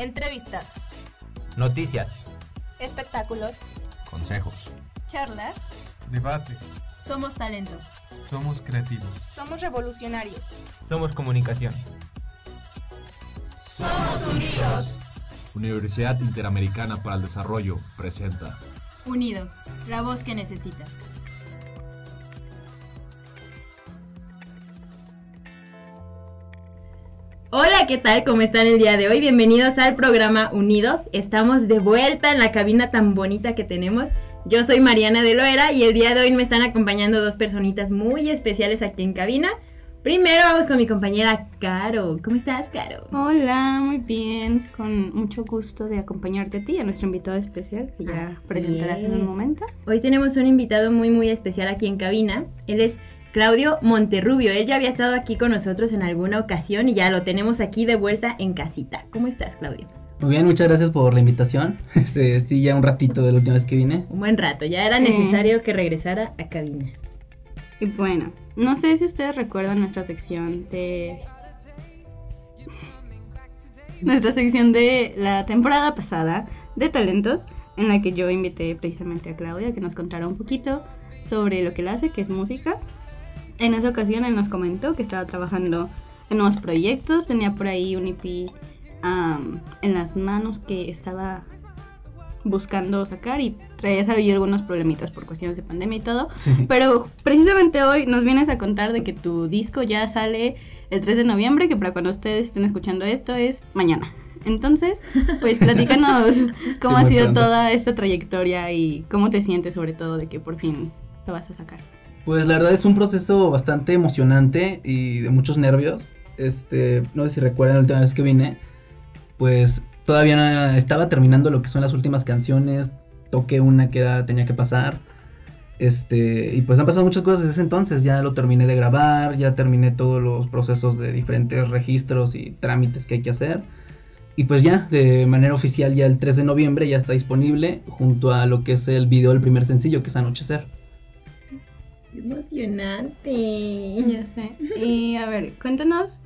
Entrevistas. Noticias. Espectáculos. Consejos. Charlas. Debate. Somos talentos. Somos creativos. Somos revolucionarios. Somos comunicación. Somos unidos. Universidad Interamericana para el Desarrollo presenta. Unidos, la voz que necesitas. ¿Qué tal? ¿Cómo están el día de hoy? Bienvenidos al programa Unidos. Estamos de vuelta en la cabina tan bonita que tenemos. Yo soy Mariana de Loera y el día de hoy me están acompañando dos personitas muy especiales aquí en cabina. Primero vamos con mi compañera Caro. ¿Cómo estás, Caro? Hola, muy bien. Con mucho gusto de acompañarte a ti y a nuestro invitado especial que ya Así presentarás en un momento. Hoy tenemos un invitado muy muy especial aquí en cabina. Él es Claudio Monterrubio. Él ya había estado aquí con nosotros en alguna ocasión y ya lo tenemos aquí de vuelta en casita. ¿Cómo estás, Claudio? Muy bien, muchas gracias por la invitación. Este, sí, ya un ratito de la última vez que vine. Un buen rato. Ya era Sí. necesario que regresara a cabina. Y bueno, no sé si ustedes recuerdan nuestra sección de... Nuestra sección de la temporada pasada de talentos, en la que yo invité precisamente a Claudia a que nos contara un poquito sobre lo que él hace, que es música. En esa ocasión él nos comentó que estaba trabajando en nuevos proyectos, tenía por ahí un EP am, en las manos que estaba buscando sacar y traía ahí algunos problemitas por cuestiones de pandemia y todo. Sí. Pero precisamente hoy nos vienes a contar de que tu disco ya sale el 3 de noviembre, que para cuando ustedes estén escuchando esto es mañana. Entonces, pues platícanos cómo Sí, ha sido pronto. toda esta trayectoria y cómo te sientes sobre todo de que por fin lo vas a sacar. Pues la verdad es un proceso bastante emocionante y de muchos nervios. Este, no sé si recuerdan la última vez que vine, pues todavía estaba terminando lo que son las últimas canciones, toqué una que era, tenía que pasar. Este, y pues han pasado muchas cosas desde ese entonces, ya lo terminé de grabar, ya terminé todos los procesos de diferentes registros y trámites que hay que hacer. Y pues ya, de manera oficial ya el 3 de noviembre ya está disponible junto a lo que es el video del primer sencillo, que es Anochecer. ¡Qué emocionante! Ya sé. Y a ver, cuéntanos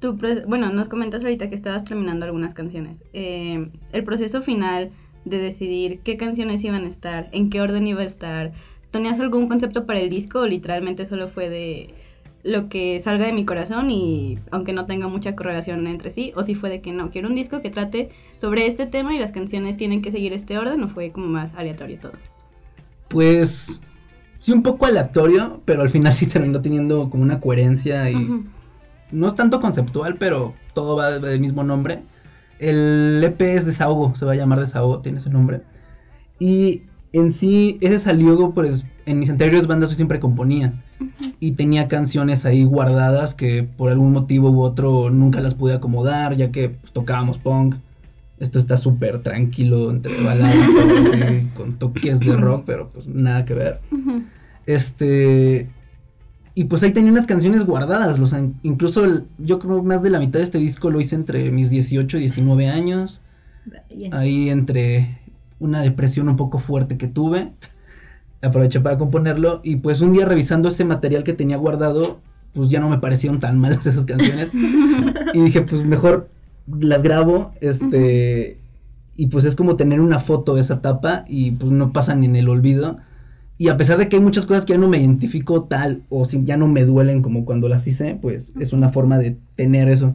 tu bueno, nos comentas ahorita que estabas terminando algunas canciones. Eh, el proceso final de decidir qué canciones iban a estar, en qué orden iba a estar. ¿Tenías algún concepto para el disco o literalmente solo fue de lo que salga de mi corazón y aunque no tenga mucha correlación entre sí? ¿O si fue de que no, quiero un disco que trate sobre este tema y las canciones tienen que seguir este orden o fue como más aleatorio todo? Pues sí un poco aleatorio, pero al final sí terminó teniendo como una coherencia y no es tanto conceptual, pero todo va del mismo nombre. El EP es Desahogo, se va a llamar Desahogo, tiene ese nombre. Y en sí, ese salió, pues, en mis anteriores bandas yo siempre componía. Y tenía canciones ahí guardadas que por algún motivo u otro nunca las pude acomodar, ya que pues, tocábamos punk. Esto está súper tranquilo, entre baladas, así, con toques de rock, pero pues nada que ver. Este. Y pues ahí tenía unas canciones guardadas. Incluso el- yo creo que más de la mitad de este disco lo hice entre mis 18 y 19 años. Ahí entre una depresión un poco fuerte que tuve. Aproveché para componerlo. Y pues un día revisando ese material que tenía guardado, pues ya no me parecieron tan malas esas canciones. y dije, pues mejor las grabo. Este. Y pues es como tener una foto de esa etapa y pues no pasan en el olvido. Y a pesar de que hay muchas cosas que ya no me identifico tal o si ya no me duelen como cuando las hice, pues es una forma de tener eso.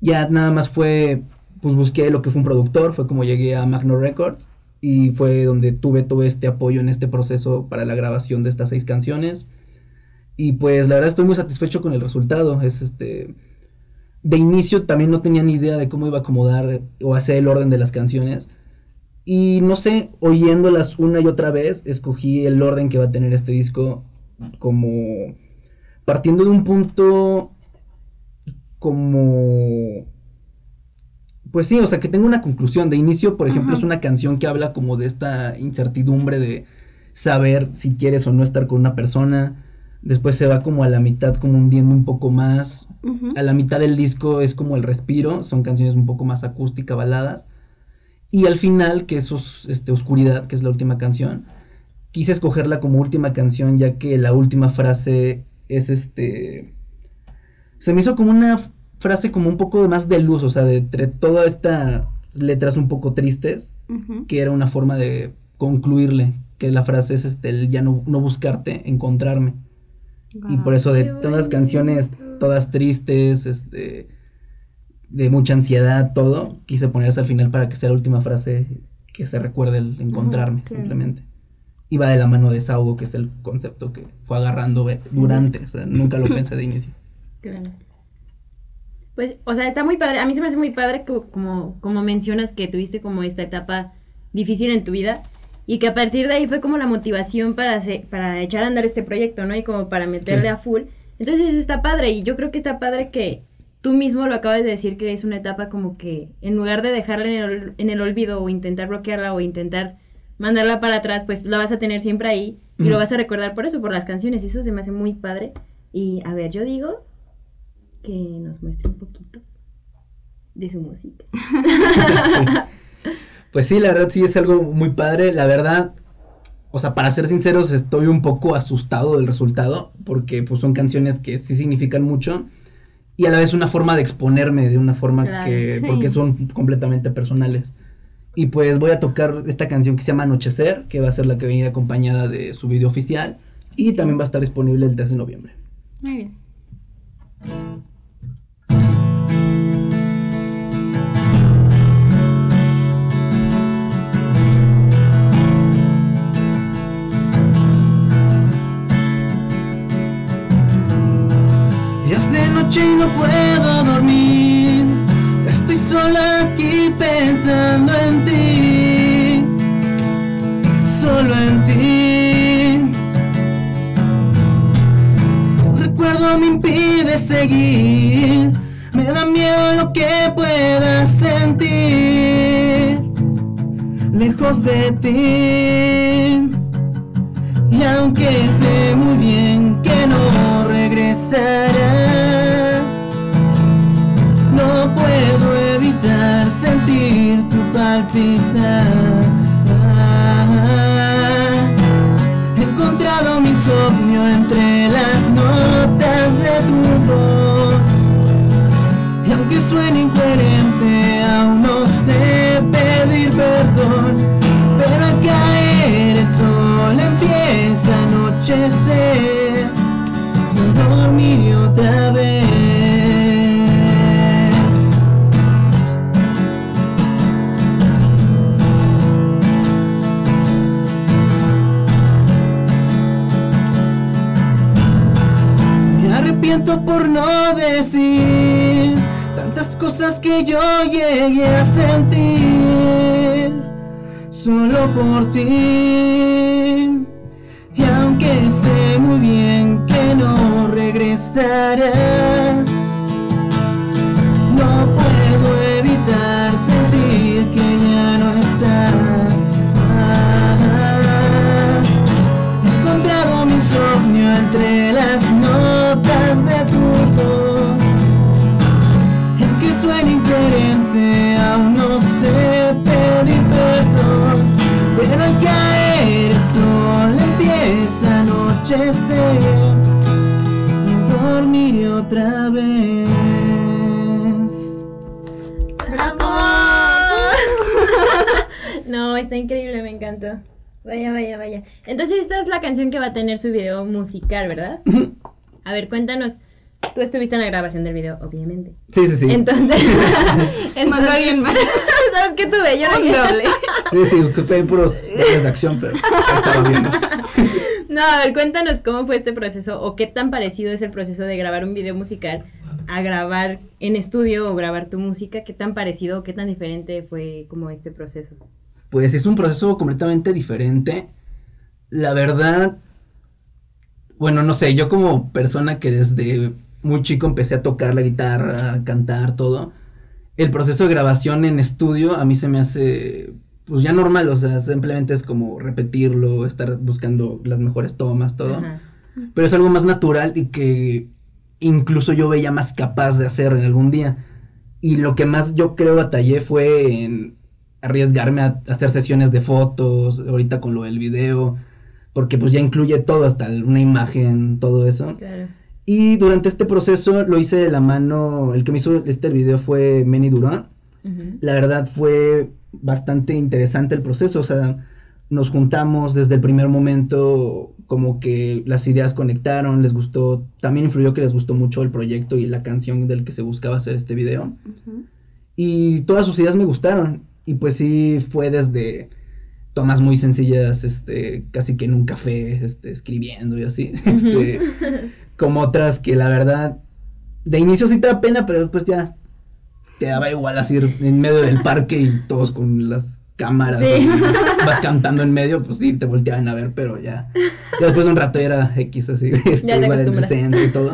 Ya nada más fue, pues busqué lo que fue un productor, fue como llegué a Magno Records y fue donde tuve todo este apoyo en este proceso para la grabación de estas seis canciones. Y pues la verdad estoy muy satisfecho con el resultado. Es este. De inicio también no tenía ni idea de cómo iba a acomodar o hacer el orden de las canciones. Y no sé, oyéndolas una y otra vez, escogí el orden que va a tener este disco como partiendo de un punto como pues sí, o sea, que tenga una conclusión. De inicio, por ejemplo, Ajá. es una canción que habla como de esta incertidumbre de saber si quieres o no estar con una persona. Después se va como a la mitad, como hundiendo un poco más. Ujú. A la mitad del disco es como el respiro, son canciones un poco más acústica, baladas. Y al final, que es este, Oscuridad, que es la última canción, quise escogerla como última canción, ya que la última frase es este. Se me hizo como una frase como un poco más de luz, o sea, de entre todas estas letras un poco tristes, Ujú. que era una forma de concluirle, que la frase es este, el ya no, no buscarte, encontrarme. Y por eso de todas las canciones, todas tristes, este, de mucha ansiedad, todo, quise ponerse al final para que sea la última frase que se recuerde el encontrarme, claro. simplemente. Y va de la mano de desahogo, que es el concepto que fue agarrando eh, durante, o sea, nunca lo pensé de inicio. Claro. Pues, o sea, está muy padre. A mí se me hace muy padre que, como, como mencionas que tuviste como esta etapa difícil en tu vida y que a partir de ahí fue como la motivación para, hacer- para echar a andar este proyecto, ¿no? Y como para meterle Sí. a full. Entonces eso está padre y yo creo que está padre que tú mismo lo acabas de decir que es una etapa como que en lugar de dejarla en el, en el olvido o intentar bloquearla o intentar mandarla para atrás, pues la vas a tener siempre ahí y lo vas a recordar por eso, por las canciones. Y eso se me hace muy padre. Y a ver, yo digo que nos muestre un poquito de su música. Pues sí, la verdad sí es algo muy padre. La verdad, o sea, para ser sinceros, estoy un poco asustado del resultado, porque pues son canciones que sí significan mucho y a la vez una forma de exponerme de una forma Claro, que, sí. porque son completamente personales. Y pues voy a tocar esta canción que se llama Anochecer, que va a ser la que va a venir acompañada de su video oficial y también va a estar disponible el 3 de noviembre. Muy bien. Y no puedo dormir. Estoy sola aquí pensando en ti. Solo en ti. Un recuerdo me impide seguir. Me da miedo lo que pueda sentir. Lejos de ti. Y aunque sé muy bien I'll be there. Por no decir tantas cosas que yo llegué a sentir solo por ti. Y aunque sé muy bien que no regresarás, no puedo evitar otra vez. No, está increíble, me encantó. Vaya, vaya, vaya. Entonces esta es la canción que va a tener su video musical, ¿verdad? A ver, cuéntanos. Tú estuviste en la grabación del video, obviamente. Sí, sí, sí. Entonces, Mandó alguien más. ¿Sabes qué tuve? Yo no doble. Sí, sí, ocupé puros de acción, pero estaba bien. No, a ver, cuéntanos cómo fue este proceso o qué tan parecido es el proceso de grabar un video musical a grabar en estudio o grabar tu música. ¿Qué tan parecido o qué tan diferente fue como este proceso? Pues es un proceso completamente diferente. La verdad, bueno, no sé, yo como persona que desde muy chico empecé a tocar la guitarra, a cantar, todo, el proceso de grabación en estudio a mí se me hace, pues ya normal, o sea, simplemente es como repetirlo, estar buscando las mejores tomas, todo. Ajá. Pero es algo más natural y que incluso yo veía más capaz de hacer en algún día. Y lo que más yo creo batallé fue en arriesgarme a hacer sesiones de fotos, ahorita con lo del video, porque pues ya incluye todo, hasta una imagen, todo eso. Claro. Y durante este proceso lo hice de la mano, el que me hizo este video fue Manny Durán. Ujú. La verdad fue bastante interesante el proceso, o sea, nos juntamos desde el primer momento, como que las ideas conectaron, les gustó, también influyó que les gustó mucho el proyecto y la canción del que se buscaba hacer este video. Y todas sus ideas me gustaron. Y pues sí, fue desde tomas muy sencillas, este, casi que en un café, este, escribiendo y así. Este, como otras que la verdad, de inicio sí te da pena, pero después ya te daba igual así en medio del parque y todos con las cámaras. Sí. y vas cantando en medio, pues sí, te volteaban a ver, pero ya. ya después de un rato era X así, este, igual el acostumbras. centro y todo.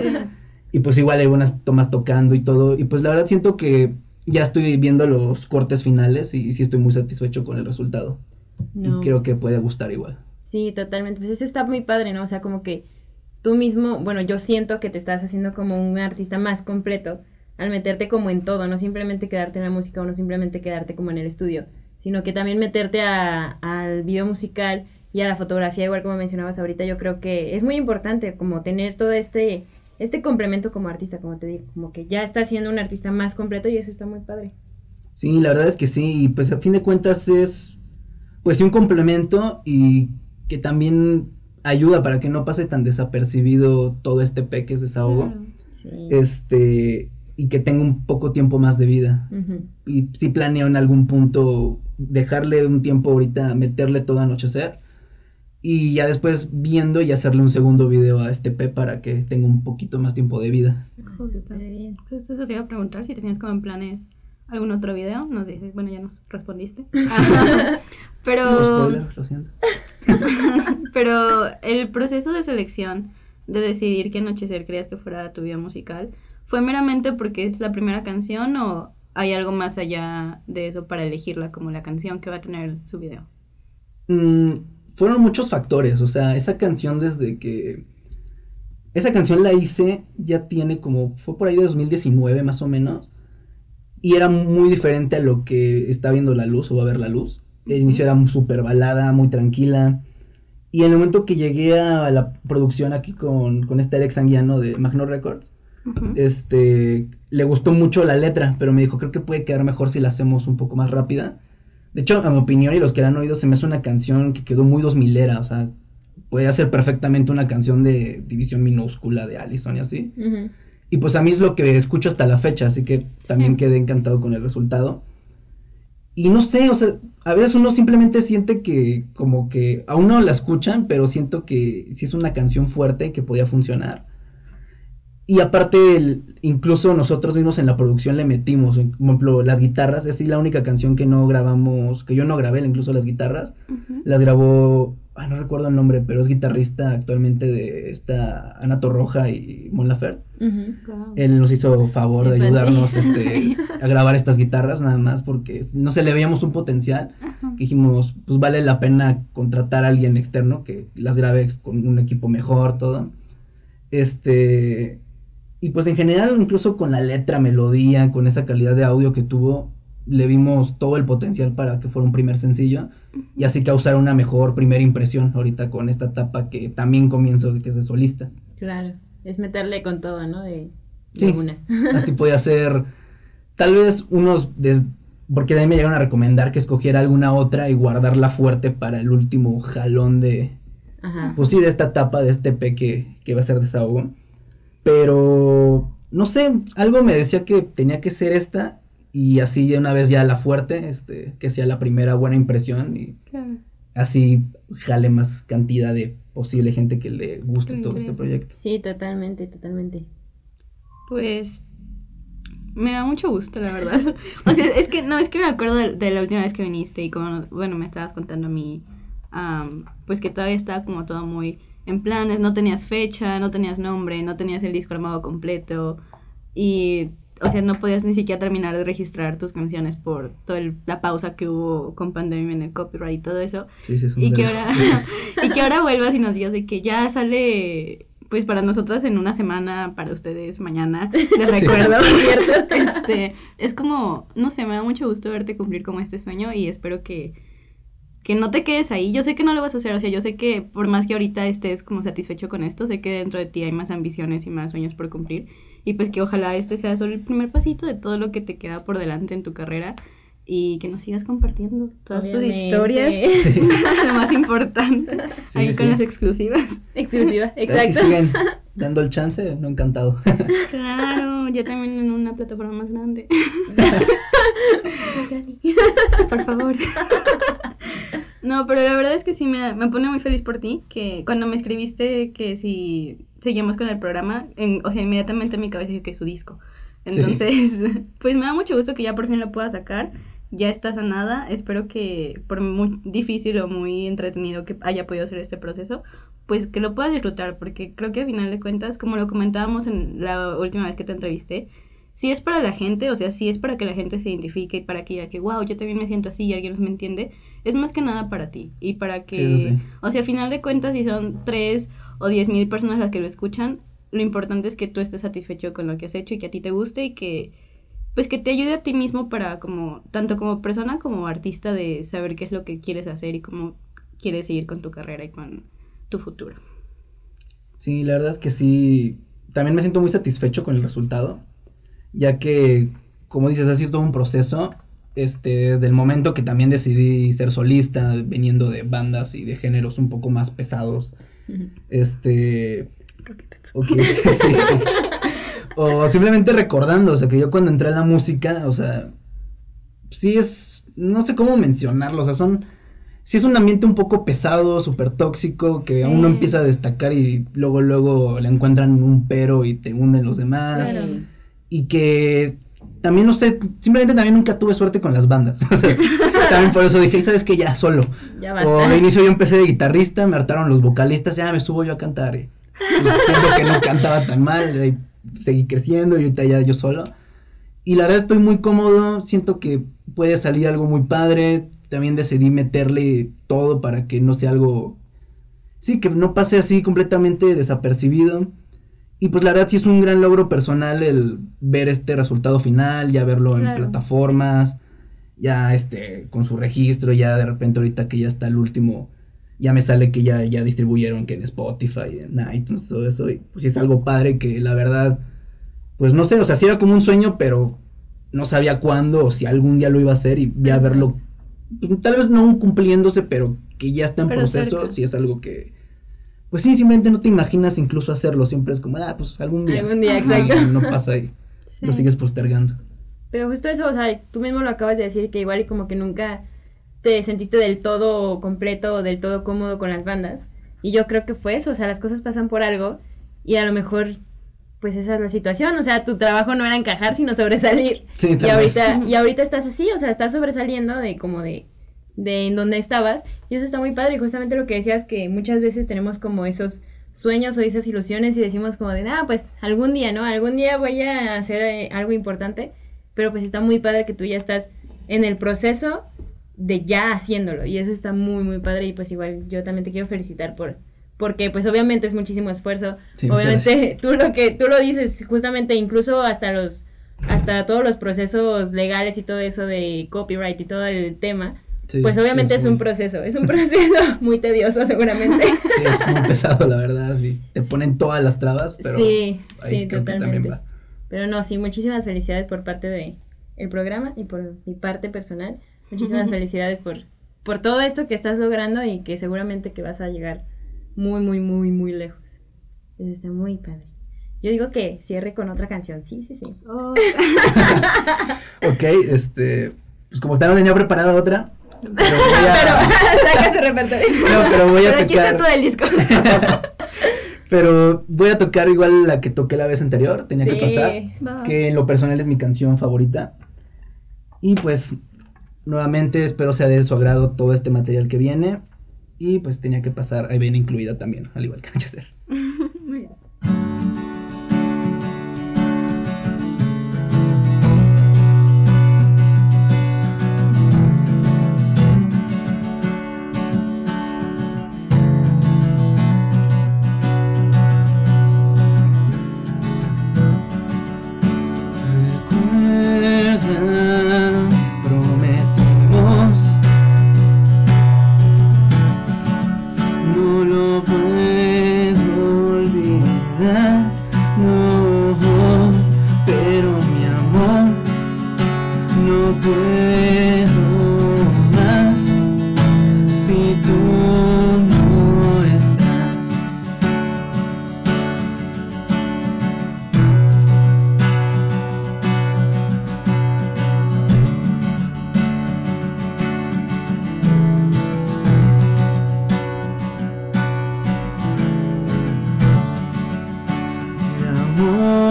Y pues igual hay buenas tomas tocando y todo. Y pues la verdad siento que ya estoy viendo los cortes finales y sí estoy muy satisfecho con el resultado. No. Y creo que puede gustar igual. Sí, totalmente. Pues eso está muy padre, ¿no? O sea, como que tú mismo, bueno, yo siento que te estás haciendo como un artista más completo al meterte como en todo, no simplemente quedarte en la música o no simplemente quedarte como en el estudio, sino que también meterte a- al video musical y a la fotografía, igual como mencionabas ahorita, yo creo que es muy importante como tener todo este, este complemento como artista, como te digo, como que ya estás siendo un artista más completo y eso está muy padre. Sí, la verdad es que sí. Y pues a fin de cuentas es pues un complemento y que también ayuda para que no pase tan desapercibido todo este pe que es desahogo. Claro. Sí. Este, y que tenga un poco tiempo más de vida. Y sí planeo en algún punto dejarle un tiempo ahorita, meterle todo anochecer y ya después viendo y hacerle un segundo video a este P para que tenga un poquito más tiempo de vida. Justo. Justo eso te iba a preguntar si tenías como en planes algún otro video. Nos dices, bueno, ya nos respondiste. pero, Spoiler, lo siento. pero el proceso de selección de decidir qué anochecer querías que fuera tu video musical, ¿fue meramente porque es la primera canción o hay algo más allá de eso para elegirla como la canción que va a tener su video? Mm, fueron muchos factores, o sea, esa canción desde que... Esa canción la hice, ya tiene como, fue por ahí de 2019 más o menos, y era muy diferente a lo que está viendo la luz o va a ver la luz. El inicio era súper balada, muy tranquila, y en el momento que llegué a la producción aquí con, con este Alex Anguiano de Magno Records, Este, le gustó mucho la letra, pero me dijo, creo que puede quedar mejor si la hacemos un poco más rápida. De hecho, a mi opinión y los que la han oído, se me hace una canción que quedó muy dos milera, o sea, puede ser perfectamente una canción de división minúscula de Allison y así. Y pues a mí es lo que escucho hasta la fecha, así que también Sí. quedé encantado con el resultado. Y no sé, o sea, a veces uno simplemente siente que como que a uno la escuchan, pero siento que sí es una canción fuerte que podía funcionar. Y aparte, el- incluso nosotros mismos en la producción le metimos, por ejemplo, las guitarras, es sí la única canción que no grabamos, que yo no grabé, incluso las guitarras, las grabó, ah, no recuerdo el nombre, pero es guitarrista actualmente de esta Ana Torroja y Mon Laferte. Él nos hizo favor Sí, de pues, ayudarnos sí. este, a grabar estas guitarras nada más porque no se le veíamos un potencial. Que dijimos, pues vale la pena contratar a alguien externo que las grabe con un equipo mejor, todo. Este, y pues en general, incluso con la letra, melodía, con esa calidad de audio que tuvo, le vimos todo el potencial para que fuera un primer sencillo y así causar una mejor primera impresión ahorita con esta etapa que también comienzo, que es de solista. Claro. Es meterle con todo, ¿no? De, de Sí. una. Así podía ser, tal vez unos de, porque de ahí me llegaron a recomendar que escogiera alguna otra y guardarla fuerte para el último jalón de, Ajá. pues sí, de esta etapa, de este P que, que va a ser desahogo. Pero, no sé, algo me decía que tenía que ser esta y así de una vez ya la fuerte, este, que sea la primera buena impresión y Claro. así jale más cantidad de posible gente que le guste todo este proyecto. Sí, totalmente, totalmente. Pues me da mucho gusto, la verdad. O sea, es que no, es que me acuerdo de, de la última vez que viniste y como, bueno, me estabas contando a mí, am, pues que todavía estaba como todo muy en planes, no tenías fecha, no tenías nombre, no tenías el disco armado completo y, o sea, no podías ni siquiera terminar de registrar tus canciones por toda la pausa que hubo con pandemia en el copyright y todo eso. Sí, sí, es un Y que, ahora, y que ahora vuelvas y nos digas de que ya sale, pues para nosotras en una semana, para ustedes mañana, les Sí. recuerdo, ¿Cierto? este, es como, no sé, me da mucho gusto verte cumplir como este sueño y espero que que no te quedes ahí. Yo sé que no lo vas a hacer, o sea, yo sé que por más que ahorita estés como satisfecho con esto, sé que dentro de ti hay más ambiciones y más sueños por cumplir. Y pues que ojalá este sea solo el primer pasito de todo lo que te queda por delante en tu carrera y que nos sigas compartiendo todas tus historias, lo más importante, Sí, ahí sí, con sí. las exclusivas. Exclusiva, O sea, Si exacto. siguen dando el chance, no encantado. Claro, ya también en una plataforma más grande. Por favor. No, pero la verdad es que sí me, me pone muy feliz por ti, que cuando me escribiste que si seguimos con el programa, en- o sea, inmediatamente en mi cabeza dije que es su disco. Entonces, pues me da mucho gusto que ya por fin lo pueda sacar. Ya está sanada. Espero que por muy difícil o muy entretenido que haya podido ser este proceso, pues que lo puedas disfrutar, porque creo que al final de cuentas, como lo comentábamos en la última vez que te entrevisté, si es para la gente, o sea, si es para que la gente se identifique y para que diga que, wow, yo también me siento así y alguien me entiende, es más que nada para ti y para que, Sí, eso sí. o sea, al final de cuentas, si son tres o diez mil personas las que lo escuchan, lo importante es que tú estés satisfecho con lo que has hecho y que a ti te guste y que, pues que te ayude a ti mismo para como, tanto como persona como artista de saber qué es lo que quieres hacer y cómo quieres seguir con tu carrera y con tu futuro. Sí, la verdad es que sí. También me siento muy satisfecho con el resultado, ya que, como dices, ha sido todo un proceso. Este, desde el momento que también decidí ser solista, veniendo de bandas y de géneros un poco más pesados. Este. ok, sí, sí. O simplemente recordando, o sea, que yo cuando entré a la música, o sea, sí es, no sé cómo mencionarlo, o sea, son, sí es un ambiente un poco pesado, súper tóxico, que Sí. uno empieza a destacar y luego, luego le encuentran un pero y te hunden los demás. Claro. Y que también, no sé, simplemente también nunca tuve suerte con las bandas. O sea, también por eso dije, ¿sabes qué? Ya, solo. Ya O basta. de inicio yo empecé de guitarrista, me hartaron los vocalistas, ya me subo yo a cantar. Y, y siento que no cantaba tan mal, y seguí creciendo y ahorita ya yo solo. Y la verdad estoy muy cómodo, siento que puede salir algo muy padre. También decidí meterle todo para que no sea algo... Sí, que no pase así completamente desapercibido. Y pues la verdad sí es un gran logro personal el ver este resultado final, ya verlo en plataformas, ya este, con su registro, ya de repente ahorita que ya está el último, ya me sale que ya, ya distribuyeron que en Spotify, en iTunes, todo eso, y pues sí es algo padre que la verdad, pues no sé, o sea, sí era como un sueño, pero no sabía cuándo o si algún día lo iba a hacer y ya verlo, pues, tal vez no cumpliéndose, pero que ya está en Pero proceso, cerca. sí es algo que, pues sí, simplemente no te imaginas incluso hacerlo, siempre es como, ah, pues algún día. Algún día, exacto. No pasa y lo Sí. sigues postergando. Pero justo eso, o sea, tú mismo lo acabas de decir, que igual y como que nunca te sentiste del todo completo o del todo cómodo con las bandas. Y yo creo que fue eso, o sea, las cosas pasan por algo y a lo mejor, pues esa es la situación, o sea, tu trabajo no era encajar, sino sobresalir. Sí, Y vez. ahorita, y ahorita estás así, o sea, estás sobresaliendo de como de, de en donde estabas. Y eso está muy padre. Y justamente lo que decías, que muchas veces tenemos como esos sueños o esas ilusiones y decimos como de, ah, pues algún día, ¿no? Algún día voy a hacer eh, algo importante. Pero pues está muy padre que tú ya estás en el proceso de ya haciéndolo. Y eso está muy, muy padre. Y pues igual yo también te quiero felicitar por... Porque pues obviamente es muchísimo esfuerzo. Sí, obviamente tú lo que tú lo dices, justamente incluso hasta los hasta todos los procesos legales y todo eso de copyright y todo el tema, Sí, pues obviamente es, un muy- proceso, es un proceso muy tedioso seguramente. Sí, es muy pesado, la verdad. y te ponen todas las trabas, pero sí, ahí sí, creo que totalmente. también va. Pero no, sí, muchísimas felicidades por parte de el programa y por mi parte personal. Muchísimas felicidades por por todo esto que estás logrando y que seguramente que vas a llegar muy muy muy muy lejos. Eso está muy padre. Yo digo que cierre con otra canción. Sí, sí, sí. Oh, Ok, este, pues como tal no tenía preparada otra, pero saca su repertorio. no, pero voy a Pero aquí está tocar, todo el disco. pero voy a tocar igual la que toqué la vez anterior, tenía que Sí. pasar, va. que en lo personal es mi canción favorita. Y pues, nuevamente espero sea de su agrado todo este material que viene. Y pues tenía que pasar, ahí viene incluida también, al igual que Anochecer. Muy bien. Whoa.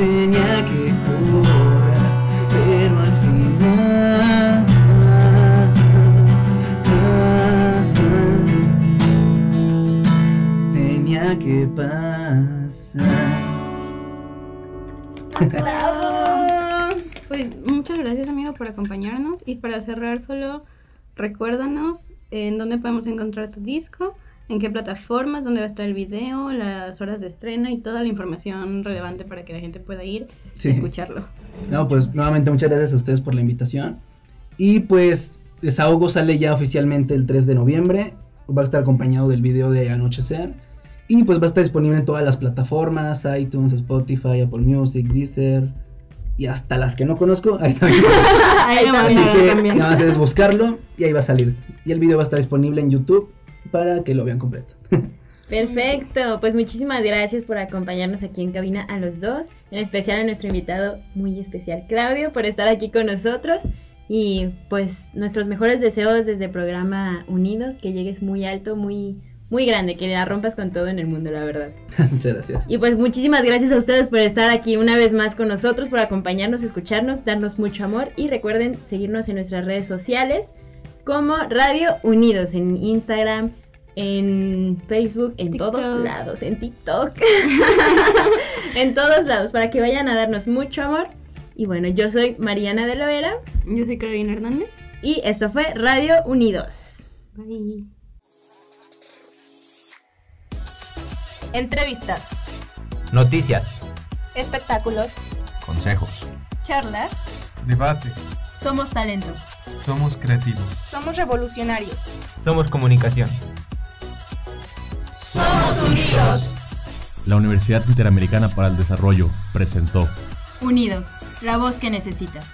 Tenía que correr Pero al final Tenía que pasar. Pues muchas gracias amigo por acompañarnos y para cerrar solo recuérdanos en dónde podemos encontrar tu disco, en qué plataformas, dónde va a estar el video, las horas de estreno y toda la información relevante para que la gente pueda ir Sí. y escucharlo. No, pues nuevamente muchas gracias a ustedes por la invitación. Y pues Desahogo sale ya oficialmente el 3 de noviembre. Va a estar acompañado del video de Anochecer. Y pues va a estar disponible en todas las plataformas, iTunes, Spotify, Apple Music, Deezer. Y hasta las que no conozco, ahí también. Ahí Ahí Así también. que también. nada más es buscarlo y ahí va a salir. Y el video va a estar disponible en YouTube para que lo vean completo. Perfecto, pues muchísimas gracias por acompañarnos aquí en cabina a los dos, en especial a nuestro invitado muy especial Claudio por estar aquí con nosotros y pues nuestros mejores deseos desde el programa Unidos, que llegues muy alto, muy muy grande, que la rompas con todo en el mundo, la verdad. muchas gracias. Y pues muchísimas gracias a ustedes por estar aquí una vez más con nosotros, por acompañarnos, escucharnos, darnos mucho amor y recuerden seguirnos en nuestras redes sociales como Radio Unidos en Instagram, en Facebook, en TikTok. todos lados, en TikTok, en todos lados, para que vayan a darnos mucho amor. Y bueno, yo soy Mariana de Loera Yo soy Carolina Hernández. y esto fue Radio Unidos. Bye. Entrevistas, Noticias. espectáculos, Consejos. charlas. Debate. Somos talento. Somos creativos. Somos revolucionarios. Somos comunicación. Somos unidos. La Universidad Interamericana para el Desarrollo presentó Unidos, la voz que necesitas.